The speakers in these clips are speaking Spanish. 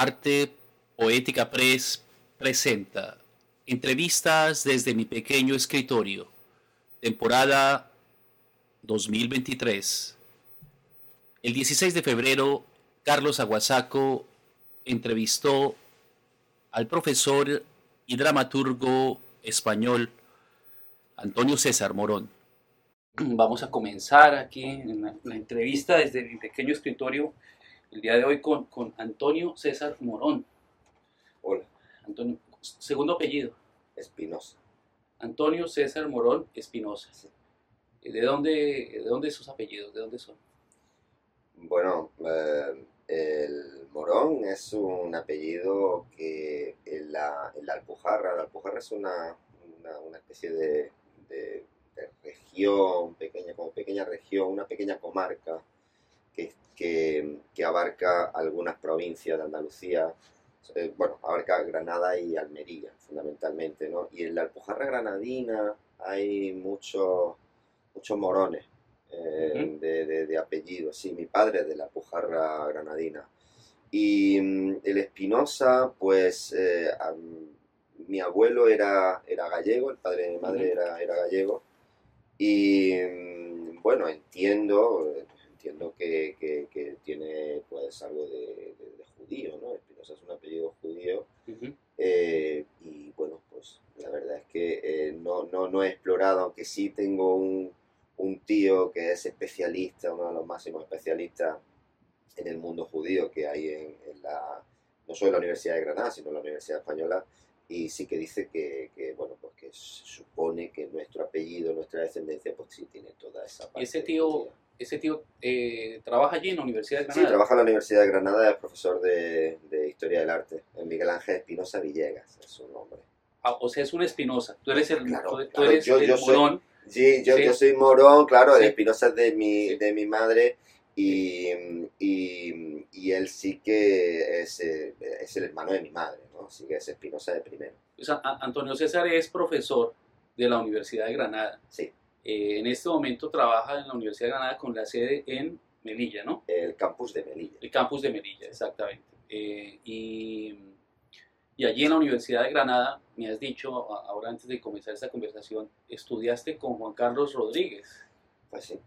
Arte Poética Press presenta Entrevistas desde mi pequeño escritorio, temporada 2023. El 16 de febrero, Carlos Aguasaco entrevistó al profesor y dramaturgo español Antonio César Morón. Vamos a comenzar aquí en la, la entrevista desde mi pequeño escritorio el día de hoy con, con Antonio César Morón. Hola, Antonio, segundo apellido, Espinosa. Antonio César Morón Espinosa. Sí. ¿De dónde, ¿De dónde sus apellidos? ¿De dónde son? Bueno, eh, el Morón es un apellido que en la, en la Alpujarra, la Alpujarra es una, una, una especie de, de- de región, pequeña, como pequeña región, una pequeña comarca que, que, que abarca algunas provincias de Andalucía, eh, bueno, abarca Granada y Almería fundamentalmente, ¿no? Y en la Alpujarra granadina hay muchos, muchos morones. eh, de, de- de apellido, sí, mi padre es de la Alpujarra granadina. Y mm, el Espinosa, pues eh, mi abuelo era, era gallego, el padre de mi madre era, era gallego. Y mm, bueno, entiendo, entiendo que, que- que tiene pues algo de, de- de judío, ¿no? Espinosa es un apellido judío. Ujú. Eh, y bueno, pues la verdad es que eh, no, no, no he explorado, aunque sí tengo un, un tío que es especialista, uno de los máximos especialistas en el mundo judío que hay en, en la, no solo en la Universidad de Granada, sino en la Universidad Española, y sí que dice que, que, bueno, pues que supone que nuestro apellido, nuestra descendencia, pues sí tiene toda esa parte. ¿Y ese tío. Ese tío eh, trabaja allí en la Universidad de Sí, Granada? trabaja en la Universidad de Granada, es profesor de, de Historia del Arte, en Miguel Ángel Espinosa Villegas, es su nombre. Ah, o sea, es un Espinosa. Tú eres el, Claro, tú, eres yo- el yo soy- morón. Sí, yo, Sí. yo soy morón, claro, Sí. Espinosa es de mi, Sí. de mi madre y, y, y él sí que es, eh, es el hermano de mi madre, ¿no? Así que es Espinosa de primero. O sea, A- Antonio César es profesor de la Universidad de Granada. Sí, Eh, en este momento trabaja en la Universidad de Granada con la sede en Melilla, ¿no? el campus de Melilla. El campus de Melilla, exactamente. Eh, y, y allí en la Universidad de Granada, me has dicho, ahora antes de comenzar esta conversación, estudiaste con Juan Carlos Rodríguez. Pues sí,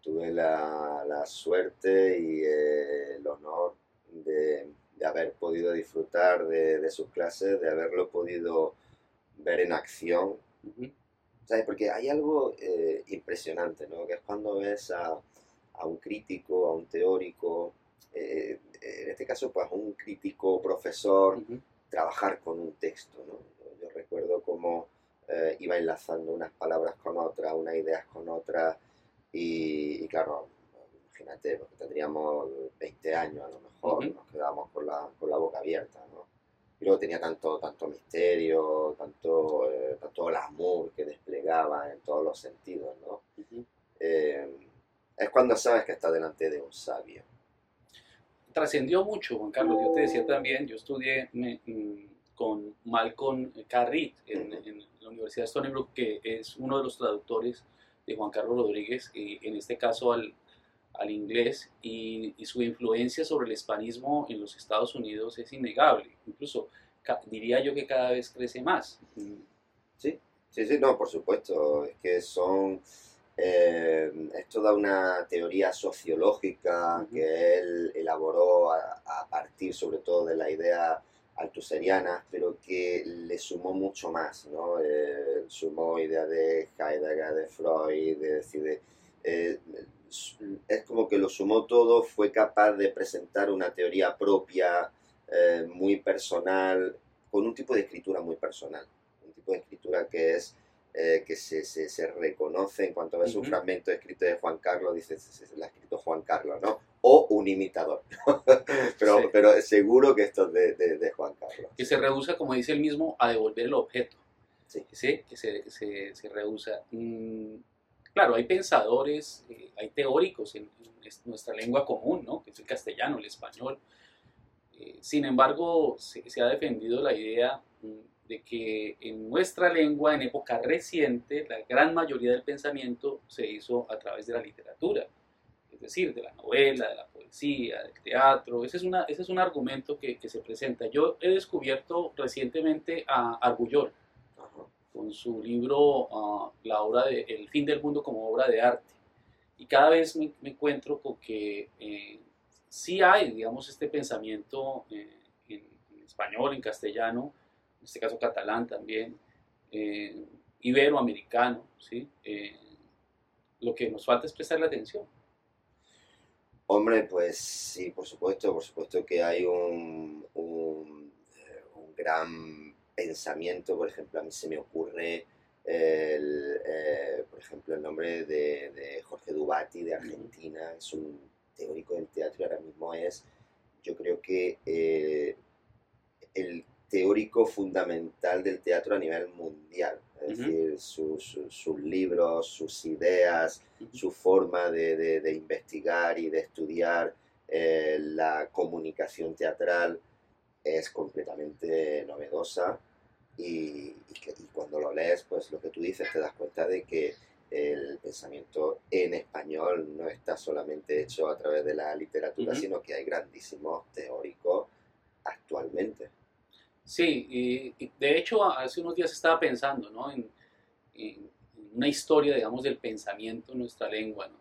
tuve la, la suerte y eh, el honor de, de haber podido disfrutar de, de sus clases, de haberlo podido ver en acción Ujú. ¿Sabes? Porque hay algo eh, impresionante, ¿no? Que es cuando ves a, a un crítico, a un teórico, eh, en este caso, pues un crítico profesor, trabajar con un texto, ¿no? Yo, yo recuerdo cómo eh, iba enlazando unas palabras con otras, unas ideas con otras, y, y claro, imagínate, porque tendríamos 20 años a lo mejor, nos quedábamos con la, con la boca abierta, ¿no? Y luego tenía tanto, tanto misterio, tanto, eh, tanto glamour que desplegaba en todos los sentidos, ¿no? Eh, es cuando sabes que estás delante de un sabio. trascendió mucho, Juan Carlos. Yo te decía también, yo estudié me- mm, con Malcolm Carrit en, en la Universidad de Stony Brook, que es uno de los traductores de Juan Carlos Rodríguez, y en este caso al, al inglés, y, y su influencia sobre el hispanismo en los Estados Unidos es innegable. Incluso diría yo que cada vez crece más. Sí, sí, sí, no, por supuesto. Es que son. eh, es toda una teoría sociológica que él elaboró a, a partir, sobre todo, de la idea altuseriana, pero que le sumó mucho más, ¿no? Eh, sumó ideas de Heidegger, de Freud, de decir, de, eh, es como que lo sumó todo, fue capaz de presentar una teoría propia, eh, muy personal, con un tipo de escritura muy personal, un tipo de escritura que es eh, que se, se, se reconoce en cuanto ves un Ujú. fragmento escrito de Juan Carlos, dices, "Se- se- lo ha escrito Juan Carlos, ¿no? O un imitador, pero, Sí. pero seguro que esto es de, de, de Juan Carlos. que se rehúsa, como dice él mismo, a devolver el objeto. Sí. ¿sí? Que se, se, se rehúsa. Mm, claro, hay pensadores, eh, hay teóricos en, en es- nuestra lengua común, ¿no? que es el castellano, el español. Eh, sin embargo, se, se ha defendido la idea mm, de que en nuestra lengua, en época reciente, la gran mayoría del pensamiento se hizo a través de la literatura, es decir, de la novela, de la poesía, del teatro. Ese es, una, ese es un argumento que, que se presenta. Yo he descubierto recientemente a Argullol con su libro ah, La obra de El fin del mundo como obra de arte. Y cada vez me, encuentro con que eh, sí hay, digamos, este pensamiento eh, en, español, en castellano, en este caso catalán también, eh, iberoamericano, ¿sí? lo que nos falta es prestarle atención. Hombre, pues sí, por supuesto, por supuesto que hay un, un, un gran pensamiento, por ejemplo, a mí se me ocurre, el, eh, por ejemplo, el nombre de, de, Jorge Dubati de Argentina, es un teórico del teatro y ahora mismo es, yo creo que eh, el teórico fundamental del teatro a nivel mundial. Es uh -huh. decir, sus, libros, sus ideas, uh -huh. su forma de, de, de, investigar y de estudiar eh, la comunicación teatral es completamente novedosa y, y, que, y, cuando lo lees, pues lo que tú dices, te das cuenta de que el pensamiento en español no está solamente hecho a través de la literatura, uh -huh. sino que hay grandísimos teóricos actualmente. Sí, y, y, de hecho hace unos días estaba pensando ¿no? en, en, una historia, digamos, del pensamiento en nuestra lengua, ¿no?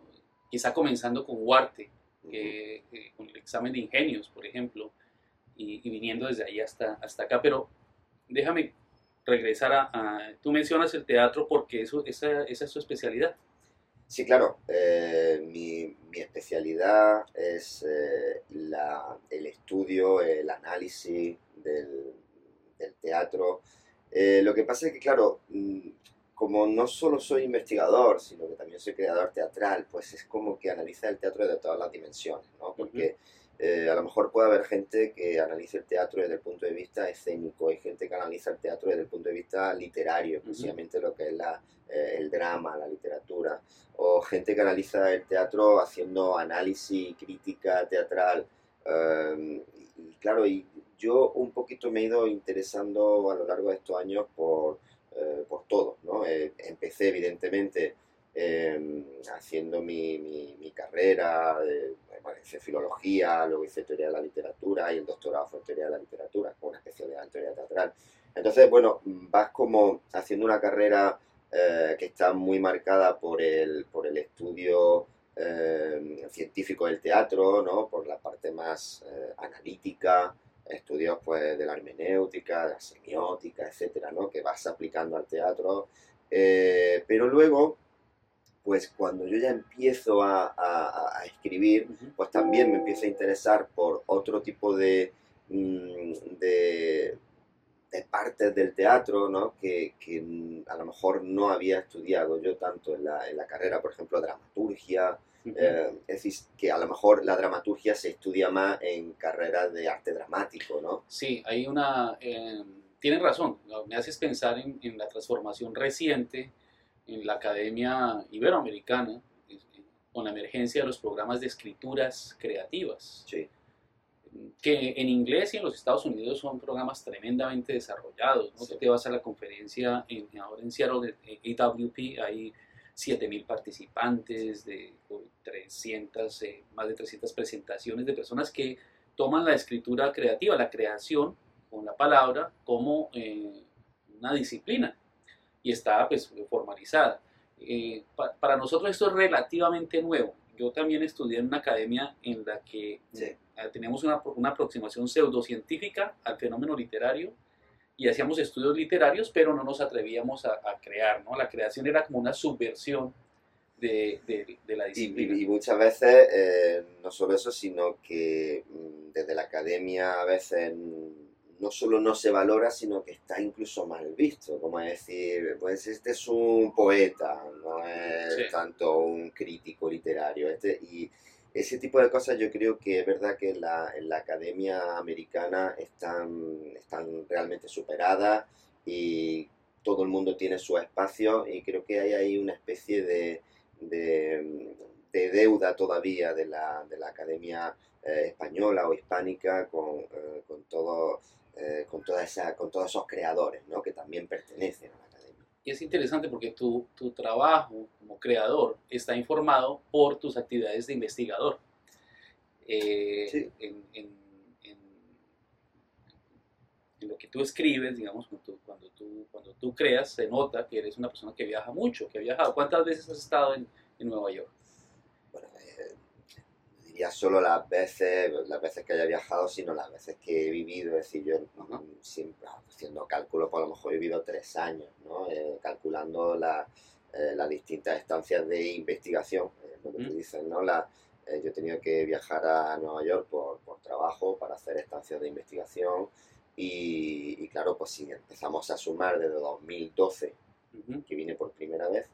quizá comenzando con Huarte, uh -huh. con el examen de ingenios, por ejemplo, y, y, viniendo desde ahí hasta, hasta acá, pero déjame regresar a, a, Tú mencionas el teatro porque eso, esa, esa es su especialidad. Sí, claro. Eh, mi, mi, especialidad es eh, la, el estudio, el análisis del, del teatro. Eh, lo que pasa es que, claro, mm, como no solo soy investigador, sino que también soy creador teatral, pues es como que analiza el teatro de todas las dimensiones, ¿no? Porque... Uh -huh eh, a lo mejor puede haber gente que analice el teatro desde el punto de vista escénico, hay gente que analiza el teatro desde el punto de vista literario, uh -huh. lo que es la, eh, el drama, la literatura, o gente que analiza el teatro haciendo análisis, crítica teatral. Eh, y claro, y yo un poquito me he ido interesando a lo largo de estos años por, eh, por todo. ¿no? empecé evidentemente eh, haciendo mi, carrera, hice filología, luego hice teoría de la literatura y el doctorado fue teoría de la literatura, con una especialidad en teoría teatral. Entonces, bueno, vas como haciendo una carrera eh, que está muy marcada por el, por el estudio eh, científico del teatro, ¿no? por la parte más eh, analítica, estudios pues, de la hermenéutica, de la semiótica, etcétera, ¿no? que vas aplicando al teatro. Eh, pero luego pues cuando yo ya empiezo a, a, a escribir, pues también me empiezo a interesar por otro tipo de, mm, de, de partes del teatro, ¿no? Que, que, a lo mejor no había estudiado yo tanto en la, en la carrera, por ejemplo, dramaturgia. Uh -huh. eh, es decir, que a lo mejor la dramaturgia se estudia más en carreras de arte dramático, ¿no? Sí, hay una... Eh, tienes razón, me haces pensar en, en la transformación reciente en la Academia Iberoamericana con la emergencia de los programas de escrituras creativas. Sí. Que en inglés y en los Estados Unidos son programas tremendamente desarrollados. ¿no? Sí. Te vas a la conferencia en, ahora en Seattle de AWP, hay 7.000 participantes, de 300, eh, más de 300 presentaciones de personas que toman la escritura creativa, la creación con la palabra, como eh, una disciplina y está pues formalizada. Eh, pa para nosotros esto es relativamente nuevo. Yo también estudié en una academia en la que sí. eh, teníamos una, una, aproximación pseudocientífica al fenómeno literario y hacíamos estudios literarios, pero no nos atrevíamos a, a crear. ¿no? La creación era como una subversión de, de, de la disciplina. Y, y muchas veces, eh, no solo eso, sino que mm, desde la academia a veces no solo no se valora, sino que está incluso mal visto, como decir, pues este es un poeta, no es sí. tanto un crítico literario, este, y ese tipo de cosas yo creo que es verdad que en la, en la academia americana están, están realmente superadas y todo el mundo tiene su espacio y creo que hay ahí una especie de, de, de deuda todavía de la, de la academia eh, española o hispánica con, eh, con todo eh, con, toda esa, con todos esos creadores ¿no? que también pertenecen a la academia. Y es interesante porque tu, tu trabajo como creador está informado por tus actividades de investigador. eh, en, en, lo que tú escribes, digamos, cuando tú, cuando, tú, cuando tú creas, se nota que eres una persona que viaja mucho, que ha viajado. ¿Cuántas veces has estado en, en Nueva York? Bueno, eh, diría solo las veces, las veces que haya viajado, sino las veces que he vivido. Es decir, yo siempre haciendo cálculos, por pues a lo mejor he vivido tres años, ¿no? Eh, calculando la, eh, las distintas estancias de investigación, lo que tú dices, ¿no? La, yo he tenido que viajar a Nueva York por, por trabajo para hacer estancias de investigación y, claro, pues si empezamos a sumar desde 2012, que vine por primera vez,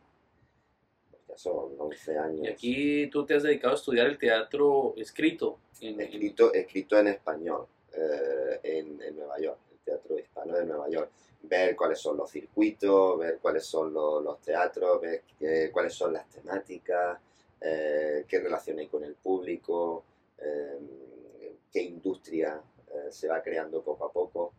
ya son 11 años. Y aquí tú te has dedicado a estudiar el teatro escrito. En, escrito, escrito en español eh, en, Nueva York, el teatro hispano de Nueva York. Ver cuáles son los circuitos, ver cuáles son los, teatros, ver cuáles son las temáticas, eh, qué relación hay con el público, eh, qué industria se va creando poco a poco.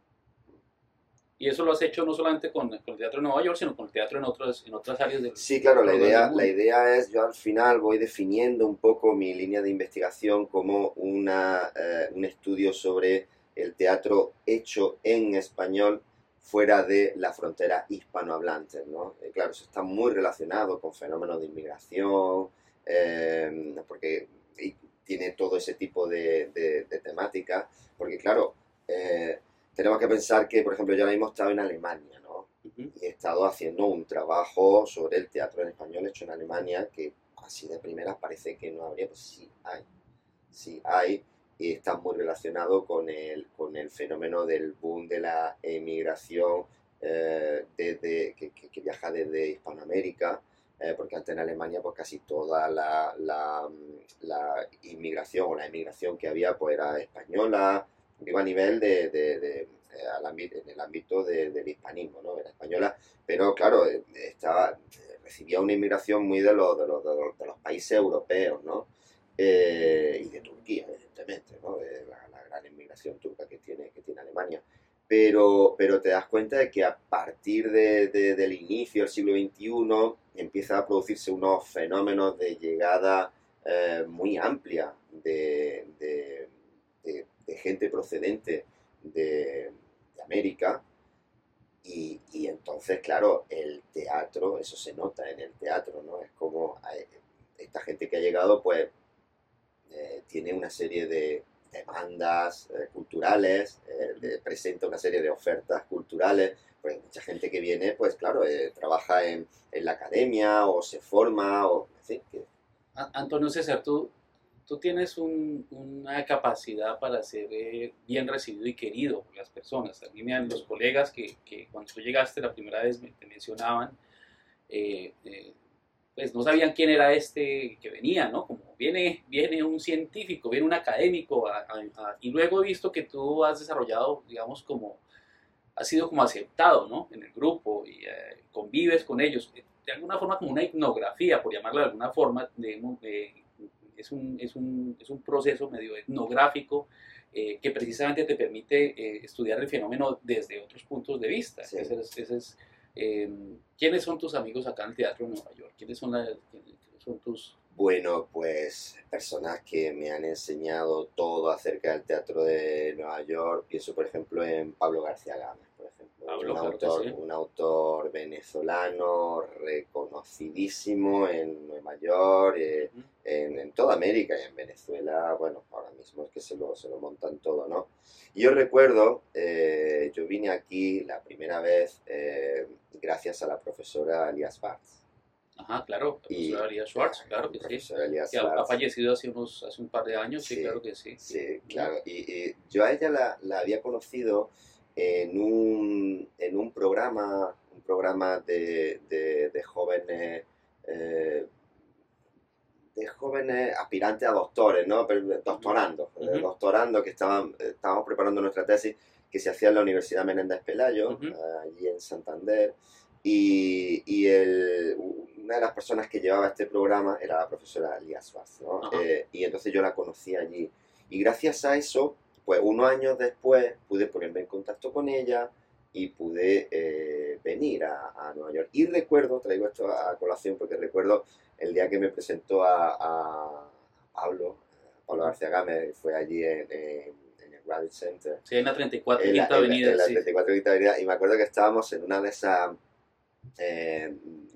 Y eso lo has hecho no solamente con, con, el teatro de Nueva York, sino con el teatro en, otras en otras áreas del Sí, claro, la idea, la idea es, yo al final voy definiendo un poco mi línea de investigación como una, eh, un estudio sobre el teatro hecho en español fuera de la frontera hispanohablante, ¿no? Eh, claro, eso está muy relacionado con fenómenos de inmigración, porque tiene todo ese tipo de, de, temáticas, porque claro, eh, tenemos que pensar que, por ejemplo, yo ahora mismo he estado en Alemania, ¿no? Y he estado haciendo un trabajo sobre el teatro en español hecho en Alemania, que así de primeras parece que no habría, pues sí hay, sí hay, y está muy relacionado con el, con el fenómeno del boom de la emigración eh, desde, que, que, viaja desde Hispanoamérica, eh, porque antes en Alemania pues casi toda la, la, la, inmigración o la emigración que había pues era española, digo a nivel de, de, de eh, en el ámbito del hispanismo, ¿no? Era española, pero claro, eh, estaba, recibía una inmigración muy de los, de los, de los, países europeos, ¿no? y de Turquía, evidentemente, ¿no? La, la, gran inmigración turca que tiene, que tiene Alemania pero, pero te das cuenta de que a partir de, del inicio del siglo XXI empieza a producirse unos fenómenos de llegada eh, muy amplia de, gente procedente de, América. Y, y, entonces, claro, el teatro, eso se nota en el teatro, ¿no? Es como esta gente que ha llegado, pues, eh, tiene una serie de, demandas eh, culturales, eh, presenta una serie de ofertas culturales, pues mucha gente que viene, pues claro, eh, trabaja en, la academia o se forma, o. Antonio César, tú, tú tienes una capacidad para ser bien recibido y querido por las personas. A mí me los colegas que, cuando tú llegaste la primera vez me, mencionaban, pues no sabían quién era este que venía, ¿no? Como viene, viene un científico, viene un académico, y luego he visto que tú has desarrollado, digamos, como, has sido como aceptado, ¿no? En el grupo y eh, convives con ellos, de alguna forma como una etnografía, por llamarlo de alguna forma, de, es, un, es, un, es, un, proceso medio etnográfico eh, que precisamente te permite eh, estudiar el fenómeno desde otros puntos de vista. Ese es Em, ¿Quiénes son tus amigos acá en el Teatro de Nueva York? ¿Quiénes son, son tus...? Bueno, pues personas que me han enseñado todo acerca del Teatro de Nueva York. Pienso, por ejemplo, en Pablo García Gámez, ejemplo. un, autor, un autor venezolano reconocidísimo en Nueva York, eh, en, toda América y en Venezuela. Bueno, ahora mismo es que se lo, se lo montan todo, ¿no? Y yo recuerdo, eh, yo vine aquí la primera vez... Eh, gracias a la profesora Alias Schwartz. Ajá, claro, la profesora Alias Schwartz, claro que sí. que ha, fallecido hace, unos, hace un par de años, sí, claro que sí. Sí, claro. Y, yo a ella la, la, había conocido en un, en un programa, un programa de, de, de jóvenes... Eh, de jóvenes aspirantes a doctores, ¿no? Doctorando, doctorando que estaban, estábamos preparando nuestra tesis que se hacía en la Universidad Menéndez Pelayo, allí en Santander, y, y el, una de las personas que llevaba este programa era la profesora Lía Suárez, ¿no? Eh, y entonces yo la conocí allí. Y gracias a eso, pues unos años después pude ponerme en contacto con ella y pude eh, venir a, a, Nueva York. Y recuerdo, traigo esto a colación porque recuerdo el día que me presentó a, a Pablo, Pablo García Gámez fue allí en, en, Gravity Center. Sí, en la 34 En la- Quinta en la- Avenida. en la sí. 34 Quinta Avenida, y me acuerdo que estábamos en una de esas eh,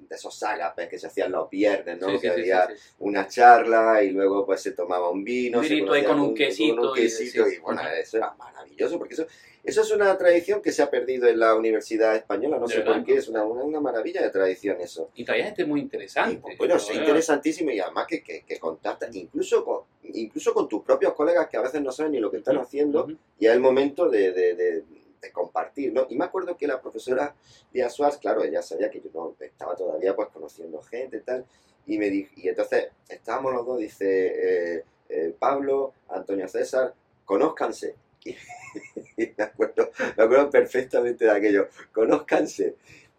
de esos ágapes que se hacían los viernes, ¿no? Sí, que sí, había sí, una charla y luego pues se tomaba un vino, Un se ahí con un quesito un y- quesito, sí. y, bueno, eso era maravilloso, porque eso, eso es una tradición que se ha perdido en la Universidad Española, no De sé verdad, por qué, es una, una, una maravilla de tradición eso. Y traía gente muy Y, interesante. pues, bueno, es interesantísimo y además que, que, que contactas incluso con, incluso con tus propios colegas que a veces no saben ni lo que están haciendo ujú. y es el momento de, de- de- de compartir, ¿no? Y me acuerdo que la profesora Díaz Suárez, claro, ella sabía que yo no estaba todavía pues conociendo gente y tal, y me dijo, y entonces estábamos los dos, dice eh, eh, Pablo, Antonio César, conózcanse. Y, me, acuerdo, me acuerdo perfectamente de aquello, conózcanse.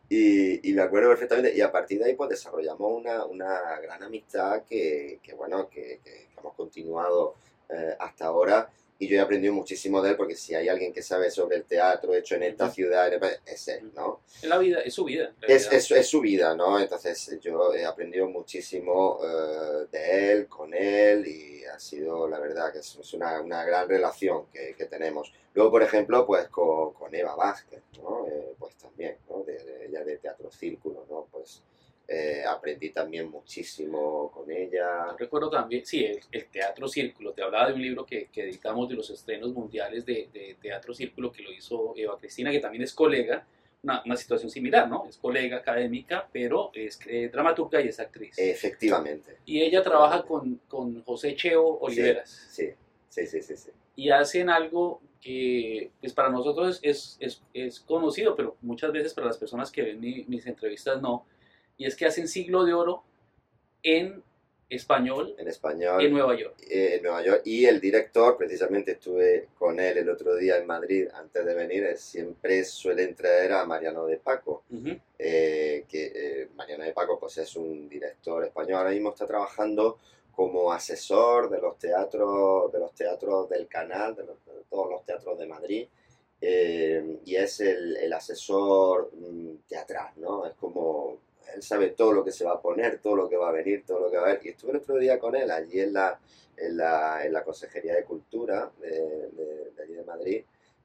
Y, me acuerdo perfectamente, y a partir de ahí pues desarrollamos una, una gran amistad que, que, bueno, que, que hemos continuado eh, hasta ahora y yo he aprendido muchísimo de él porque si hay alguien que sabe sobre el teatro hecho en esta ciudad, es él, ¿no? Es la vida, es su vida. Es, es, es su vida, ¿no? Entonces yo he aprendido muchísimo eh, de él, con él y ha sido, la verdad, que es, es una, una gran relación que, que tenemos. Luego, por ejemplo, pues con, con Eva Vázquez, ¿no? Eh, pues también, ¿no? De, de- ella de Teatro Círculo, ¿no? Pues eh, aprendí también muchísimo con ella. Recuerdo también, sí, el, el Teatro Círculo. Te hablaba de un libro que, que editamos de los estrenos mundiales de, de Teatro Círculo que lo hizo Eva Cristina, que también es colega. Una, una situación similar, ¿no? Es colega académica, pero es eh, dramaturga y es actriz. Efectivamente. y ella trabaja con, con José Cheo Oliveras. Sí, sí, sí, sí, sí. y hacen algo que pues para nosotros es, es, es conocido, pero muchas veces para las personas que ven mi- mis entrevistas no, y es que hacen siglo de oro en español En español. en Nueva York. eh, en Nueva York y el director, precisamente estuve con él el otro día en Madrid antes de venir, eh, siempre suelen traer a Mariano de Paco, Ujú. eh, que eh, Mariano de Paco pues es un director español, ahora mismo está trabajando como asesor de los teatros de los teatros del canal, de, los- de todos los teatros de Madrid. eh, y es el, el asesor mm, teatral, ¿no? Es como él sabe todo lo que se va a poner, todo lo que va a venir, todo lo que va a haber. Y estuve el otro día con él allí en la, en la, en la Consejería de Cultura de, de- de allí de Madrid.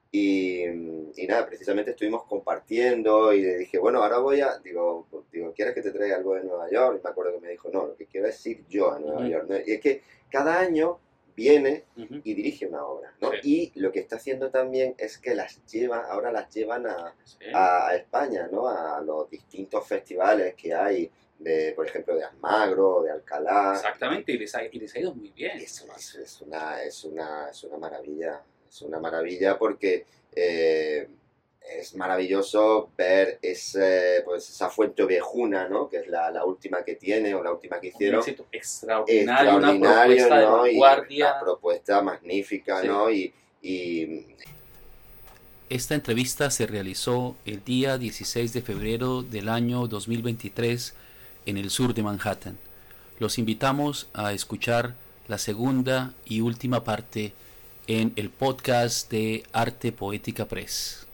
Y, y nada, precisamente estuvimos compartiendo y le dije, bueno, ahora voy a, digo, digo, ¿quieres que te traiga algo de Nueva York? Y me acuerdo que me dijo, no, lo que quiero es ir yo a Nueva. York. Y es que cada año viene y dirige una obra, ¿no? Sí. Y lo que está haciendo también es que las lleva, ahora las llevan a, Sí. a España, ¿no? A los distintos festivales que hay, de, por ejemplo, de Almagro, de Alcalá. Exactamente, y les, ha, y les ha ido muy bien. Es, es- es una, es, una, es una maravilla, es una maravilla porque eh, es maravilloso ver ese, pues, esa fuente viejuna, ¿no? Que es la, la última que tiene o la última que Un hicieron. éxito extraordinario, una Extraordinario, propuesta de ¿no? Y vanguardia. una propuesta magnífica, Sí. ¿no? Y, y Esta entrevista se realizó el día 16 de febrero del año 2023 en el sur de Manhattan. Los invitamos a escuchar la segunda y última parte en el podcast de Arte Poética Press.